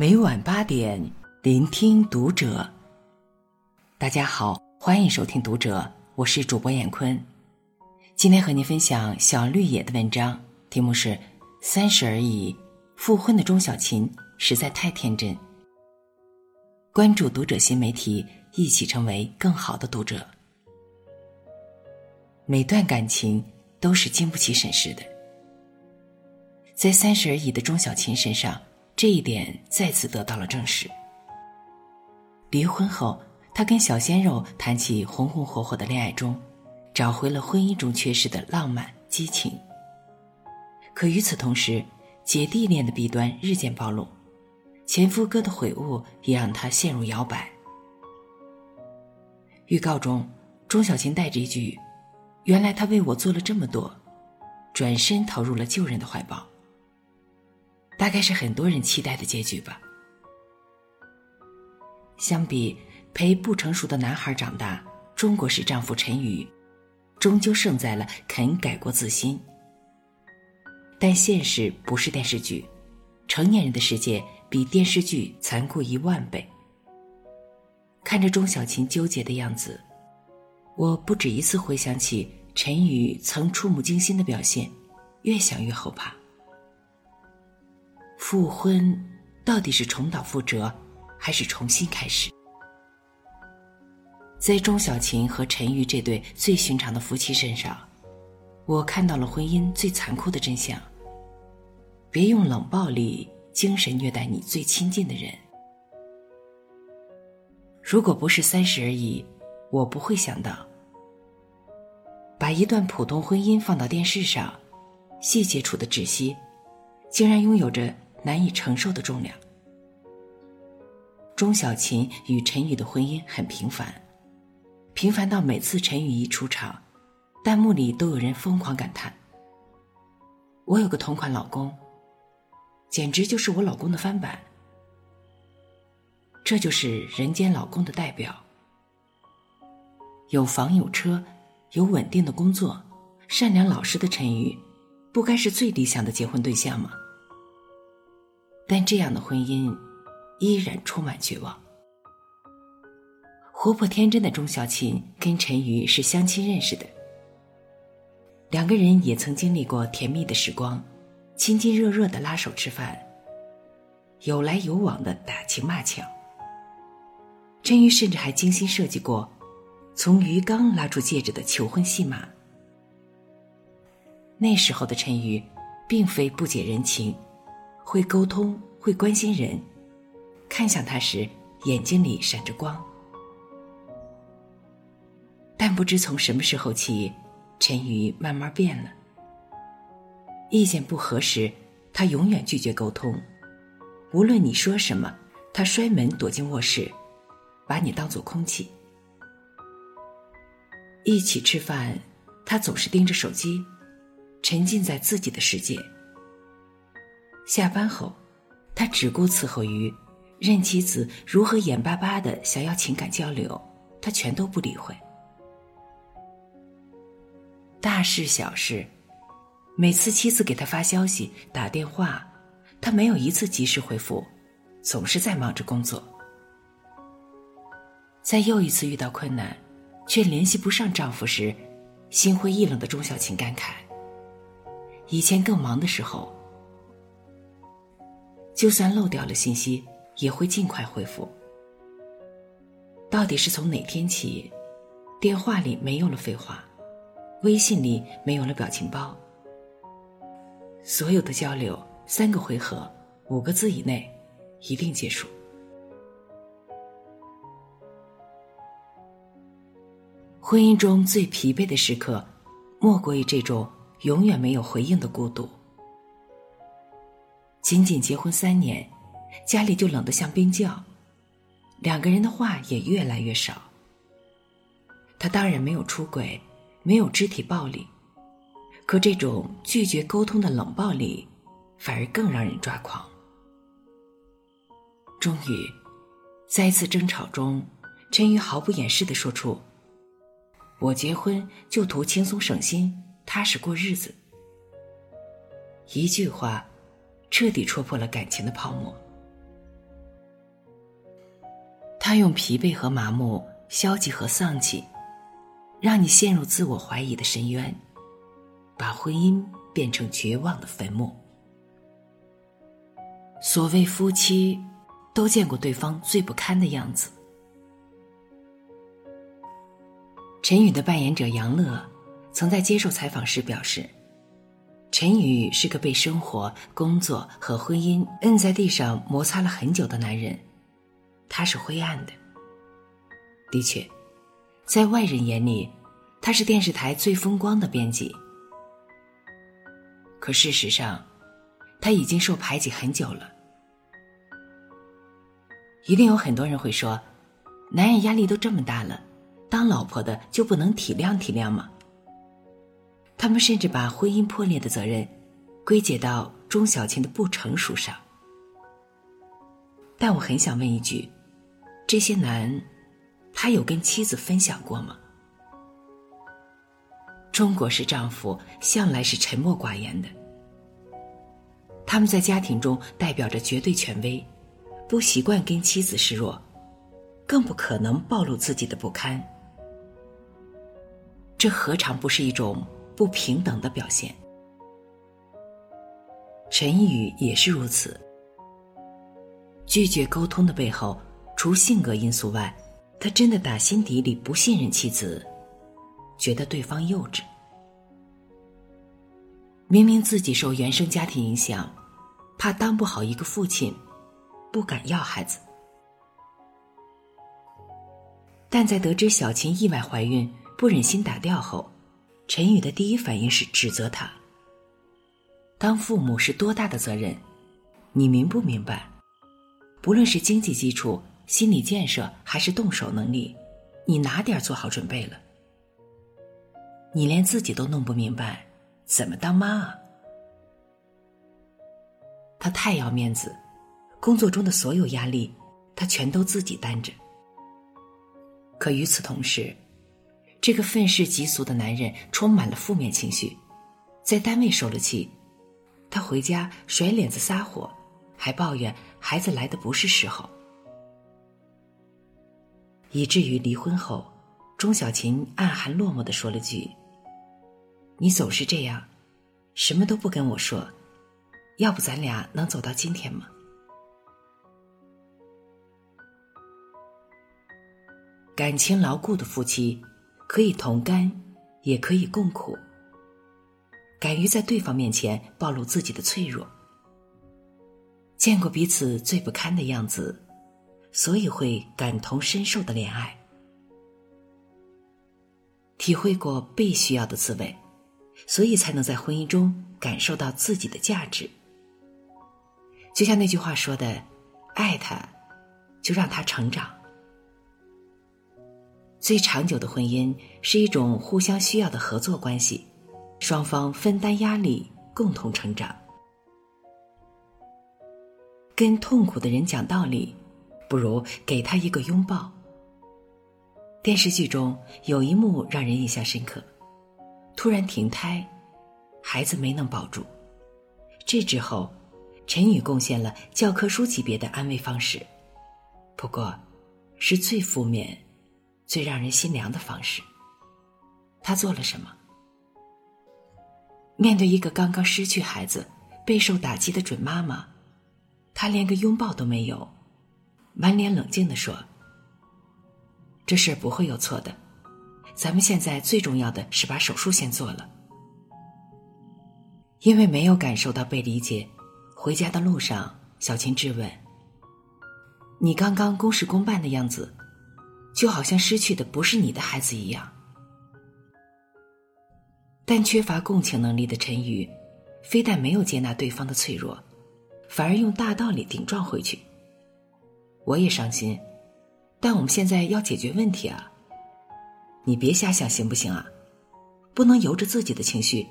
每晚八点，聆听读者。大家好，欢迎收听读者，我是主播闫坤。今天和您分享小绿野的文章，题目是《三十而已》，复婚的钟小琴实在太天真。关注读者新媒体，一起成为更好的读者。每段感情都是经不起审视的。在三十而已的钟小琴身上，这一点再次得到了证实。离婚后，她跟小鲜肉谈起红红火火的恋爱中，找回了婚姻中缺失的浪漫激情。可与此同时，姐弟恋的弊端日渐暴露，前夫哥的悔悟也让她陷入摇摆。预告中，钟小琴带着一句：“原来他为我做了这么多”，转身投入了旧人的怀抱。大概是很多人期待的结局吧。相比陪不成熟的男孩长大，中国式丈夫陈宇，终究胜在了肯改过自新。但现实不是电视剧，成年人的世界比电视剧残酷一万倍。看着钟小琴纠结的样子，我不止一次回想起陈宇曾触目惊心的表现，越想越后怕。复婚到底是重蹈覆辙，还是重新开始？在钟小琴和陈玉这对最寻常的夫妻身上，我看到了婚姻最残酷的真相。别用冷暴力、精神虐待你最亲近的人。如果不是三十而已，我不会想到，把一段普通婚姻放到电视上，细节处的窒息，竟然拥有着。难以承受的重量。钟小琴与陈宇的婚姻很平凡，平凡到每次陈宇一出场，弹幕里都有人疯狂感叹：“我有个同款老公，简直就是我老公的翻版。”这就是人间老公的代表。有房有车，有稳定的工作，善良老实的陈宇，不该是最理想的结婚对象吗？但这样的婚姻，依然充满绝望。活泼天真的钟小琴跟陈瑜是相亲认识的，两个人也曾经历过甜蜜的时光，亲亲热热的拉手吃饭，有来有往的打情骂俏。陈瑜甚至还精心设计过从鱼缸拉出戒指的求婚戏码。那时候的陈瑜，并非不解人情。会沟通，会关心人，看向他时眼睛里闪着光。但不知从什么时候起，陈宇慢慢变了。意见不合时，他永远拒绝沟通。无论你说什么，他摔门躲进卧室，把你当做空气。一起吃饭，他总是盯着手机，沉浸在自己的世界。下班后，他只顾伺候鱼任妻子如何眼巴巴的想要情感交流，他全都不理会。大事小事，每次妻子给他发消息、打电话，他没有一次及时回复，总是在忙着工作。在又一次遇到困难，却联系不上丈夫时，心灰意冷的钟小琴感慨：以前更忙的时候。就算漏掉了信息，也会尽快回复。到底是从哪天起，电话里没有了废话，微信里没有了表情包，所有的交流三个回合、五个字以内，一定结束。婚姻中最疲惫的时刻，莫过于这种永远没有回应的孤独。仅仅结婚三年，家里就冷得像冰窖，两个人的话也越来越少。他当然没有出轨，没有肢体暴力，可这种拒绝沟通的冷暴力，反而更让人抓狂。终于，在一次争吵中，陈宇毫不掩饰的说出：“我结婚就图轻松省心，踏实过日子。”一句话。彻底戳破了感情的泡沫。他用疲惫和麻木、消极和丧气，让你陷入自我怀疑的深渊，把婚姻变成绝望的坟墓。所谓夫妻，都见过对方最不堪的样子。陈宇的扮演者杨乐，曾在接受采访时表示。陈宇是个被生活、工作和婚姻摁在地上摩擦了很久的男人，他是灰暗的。的确，在外人眼里，他是电视台最风光的编辑。可事实上，他已经受排挤很久了。一定有很多人会说，男人压力都这么大了，当老婆的就不能体谅体谅吗？他们甚至把婚姻破裂的责任归结到钟小琴的不成熟上，但我很想问一句：这些男，他有跟妻子分享过吗？中国式丈夫向来是沉默寡言的，他们在家庭中代表着绝对权威，不习惯跟妻子示弱，更不可能暴露自己的不堪，这何尝不是一种？不平等的表现，陈宇也是如此。拒绝沟通的背后，除性格因素外，他真的打心底里不信任妻子，觉得对方幼稚。明明自己受原生家庭影响，怕当不好一个父亲，不敢要孩子，但在得知小琴意外怀孕，不忍心打掉后。陈宇的第一反应是指责他。当父母是多大的责任，你明不明白？不论是经济基础、心理建设，还是动手能力，你哪点做好准备了？你连自己都弄不明白，怎么当妈啊？他太要面子，工作中的所有压力，他全都自己担着。可与此同时，这个愤世嫉俗的男人充满了负面情绪，在单位受了气，他回家甩脸子撒火，还抱怨孩子来的不是时候，以至于离婚后，钟小琴暗含落寞的说了句：“你总是这样，什么都不跟我说，要不咱俩能走到今天吗？”感情牢固的夫妻。可以同甘，也可以共苦。敢于在对方面前暴露自己的脆弱，见过彼此最不堪的样子，所以会感同身受的恋爱，体会过被需要的滋味，所以才能在婚姻中感受到自己的价值。就像那句话说的：“爱他，就让他成长。”最长久的婚姻是一种互相需要的合作关系，双方分担压力，共同成长。跟痛苦的人讲道理，不如给他一个拥抱。电视剧中有一幕让人印象深刻：突然停胎，孩子没能保住。这之后，陈宇贡献了教科书级别的安慰方式，不过，是最负面。最让人心凉的方式，他做了什么？面对一个刚刚失去孩子、备受打击的准妈妈，他连个拥抱都没有，满脸冷静的说：“这事儿不会有错的，咱们现在最重要的是把手术先做了。”因为没有感受到被理解，回家的路上，小琴质问：“你刚刚公事公办的样子。”就好像失去的不是你的孩子一样，但缺乏共情能力的陈宇，非但没有接纳对方的脆弱，反而用大道理顶撞回去。我也伤心，但我们现在要解决问题啊！你别瞎想行不行啊？不能由着自己的情绪，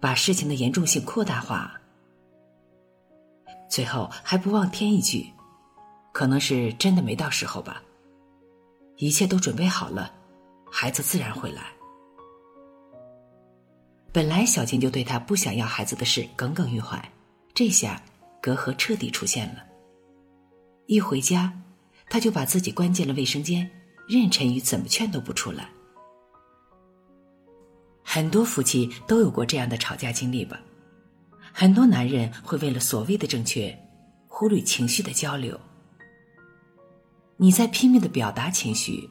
把事情的严重性扩大化。最后还不忘添一句，可能是真的没到时候吧。一切都准备好了，孩子自然会来。本来小静就对他不想要孩子的事耿耿于怀，这下隔阂彻底出现了。一回家，他就把自己关进了卫生间，任陈宇怎么劝都不出来。很多夫妻都有过这样的吵架经历吧？很多男人会为了所谓的正确，忽略情绪的交流。你在拼命的表达情绪，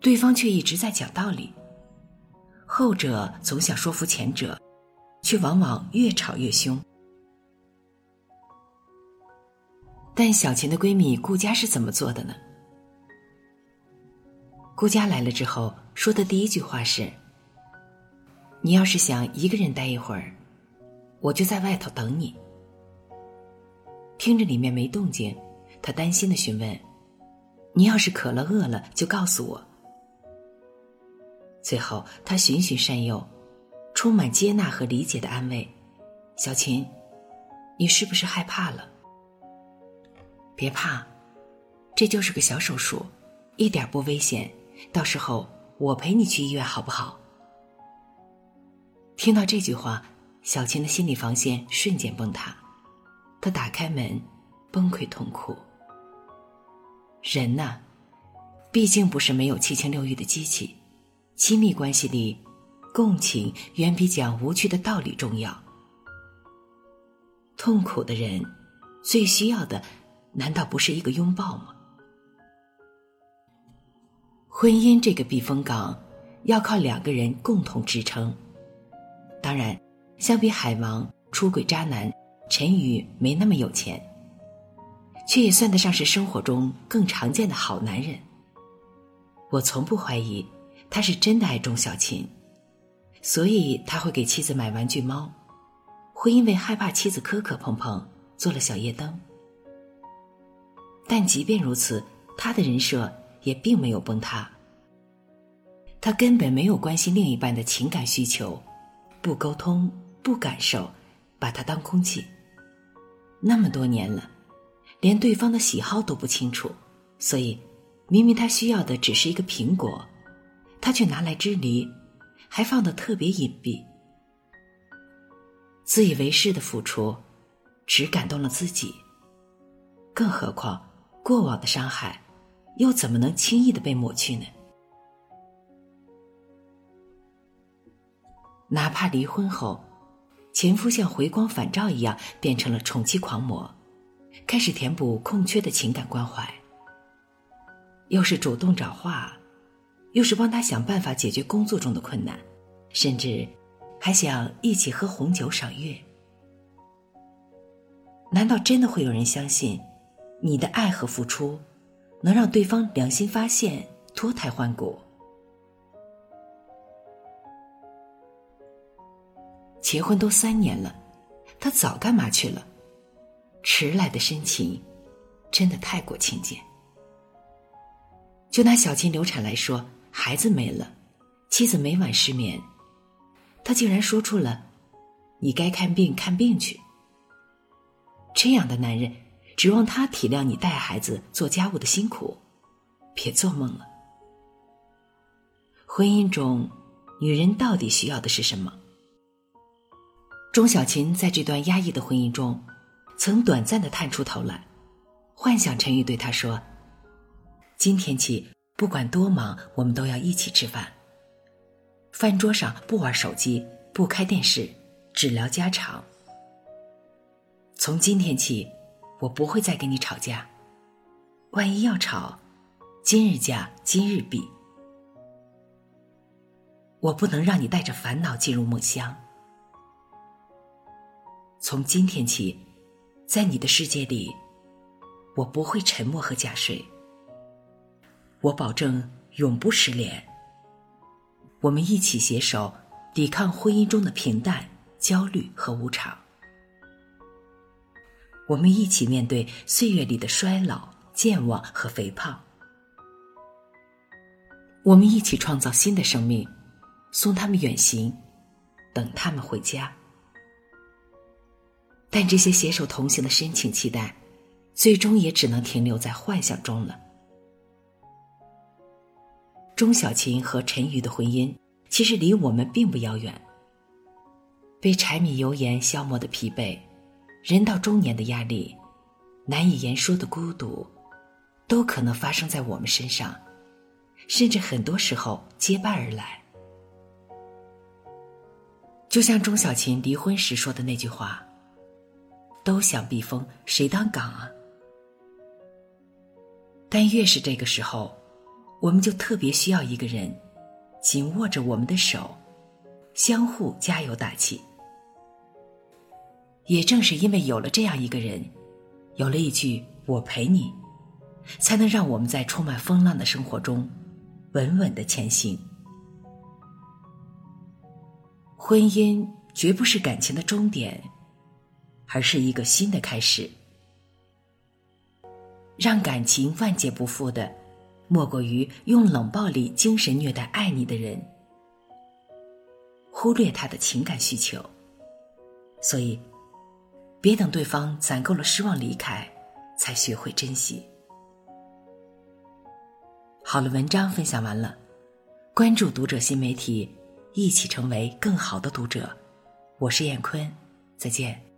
对方却一直在讲道理。后者总想说服前者，却往往越吵越凶。但小琴的闺蜜顾佳是怎么做的呢？顾佳来了之后说的第一句话是：“你要是想一个人待一会儿，我就在外头等你。”听着里面没动静，她担心的询问：“你要是渴了饿了，就告诉我。”最后，他循循善诱，充满接纳和理解的安慰：“小琴，你是不是害怕了？别怕，这就是个小手术，一点不危险。到时候我陪你去医院，好不好？”听到这句话，小琴的心理防线瞬间崩塌，她打开门，崩溃痛哭。人呐，毕竟不是没有七情六欲的机器。亲密关系里，共情远比讲无趣的道理重要。痛苦的人，最需要的，难道不是一个拥抱吗？婚姻这个避风港，要靠两个人共同支撑。当然，相比海王、出轨渣男，陈宇没那么有钱，却也算得上是生活中更常见的好男人。我从不怀疑。他是真的爱钟小琴，所以他会给妻子买玩具猫，会因为害怕妻子磕磕碰碰做了小夜灯。但即便如此，他的人设也并没有崩塌。他根本没有关心另一半的情感需求，不沟通，不感受，把他当空气。那么多年了，连对方的喜好都不清楚，所以明明他需要的只是一个苹果。他却拿来支离，还放得特别隐蔽。自以为是的付出，只感动了自己。更何况，过往的伤害，又怎么能轻易的被抹去呢？哪怕离婚后，前夫像回光返照一样变成了宠妻狂魔，开始填补空缺的情感关怀，又是主动找话。又是帮他想办法解决工作中的困难，甚至还想一起喝红酒赏月。难道真的会有人相信，你的爱和付出能让对方良心发现、脱胎换骨？结婚都三年了，他早干嘛去了？迟来的深情，真的太过亲近。就拿小琴流产来说。孩子没了，妻子每晚失眠，他竟然说出了“你该看病看病去”。这样的男人，指望他体谅你带孩子、做家务的辛苦，别做梦了。婚姻中，女人到底需要的是什么？钟小琴在这段压抑的婚姻中，曾短暂的探出头来，幻想陈宇对他说：“今天起。”不管多忙，我们都要一起吃饭。饭桌上不玩手机，不开电视，只聊家常。从今天起，我不会再跟你吵架。万一要吵，今日架今日毕。我不能让你带着烦恼进入梦乡。从今天起，在你的世界里，我不会沉默和假睡。我保证永不失联。我们一起携手抵抗婚姻中的平淡、焦虑和无常。我们一起面对岁月里的衰老、健忘和肥胖。我们一起创造新的生命，送他们远行，等他们回家。但这些携手同行的深情期待，最终也只能停留在幻想中了。钟小琴和陈宇的婚姻，其实离我们并不遥远。被柴米油盐消磨的疲惫，人到中年的压力，难以言说的孤独，都可能发生在我们身上，甚至很多时候结伴而来。就像钟小琴离婚时说的那句话：“都想避风，谁当港啊？”但越是这个时候，我们就特别需要一个人，紧握着我们的手，相互加油打气。也正是因为有了这样一个人，有了一句“我陪你”，才能让我们在充满风浪的生活中，稳稳的前行。婚姻绝不是感情的终点，而是一个新的开始。让感情万劫不复的，莫过于用冷暴力精神虐待爱你的人，忽略他的情感需求。所以，别等对方攒够了失望离开，才学会珍惜。好了，文章分享完了，关注读者新媒体。一起成为更好的读者，我是燕坤，再见。